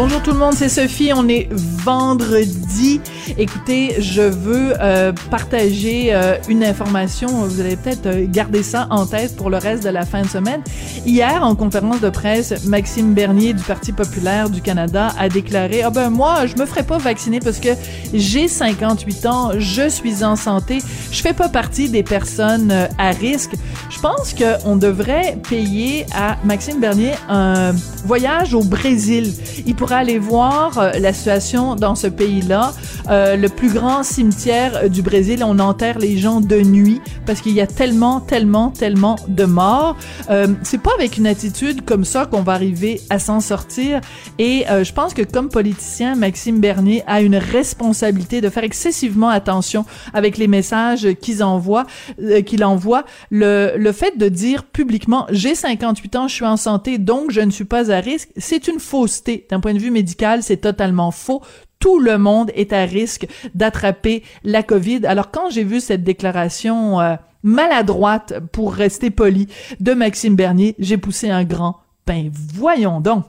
Bonjour tout le monde, c'est Sophie. On est vendredi. Écoutez, je veux euh, partager euh, une information. Vous allez peut-être euh, garder ça en tête pour le reste de la fin de semaine. Hier, en conférence de presse, Maxime Bernier du Parti populaire du Canada a déclaré "Ah ben moi, je me ferai pas vacciner parce que j'ai 58 ans, je suis en santé, je fais pas partie des personnes à risque." Je pense qu'on devrait payer à Maxime Bernier un voyage au Brésil. Aller voir euh, la situation dans ce pays-là. Euh, le plus grand cimetière euh, du Brésil, on enterre les gens de nuit parce qu'il y a tellement, tellement, tellement de morts. Euh, c'est pas avec une attitude comme ça qu'on va arriver à s'en sortir. Et je pense que comme politicien, Maxime Bernier a une responsabilité de faire excessivement attention avec les messages qu'il envoie. Le, fait de dire publiquement, j'ai 58 ans, je suis en santé, donc je ne suis pas à risque, c'est une fausseté. De vue médical, c'est totalement faux tout le monde est à risque d'attraper la COVID. Alors quand j'ai vu cette déclaration euh, maladroite, pour rester poli, de Maxime Bernier, j'ai poussé un grand ben voyons donc.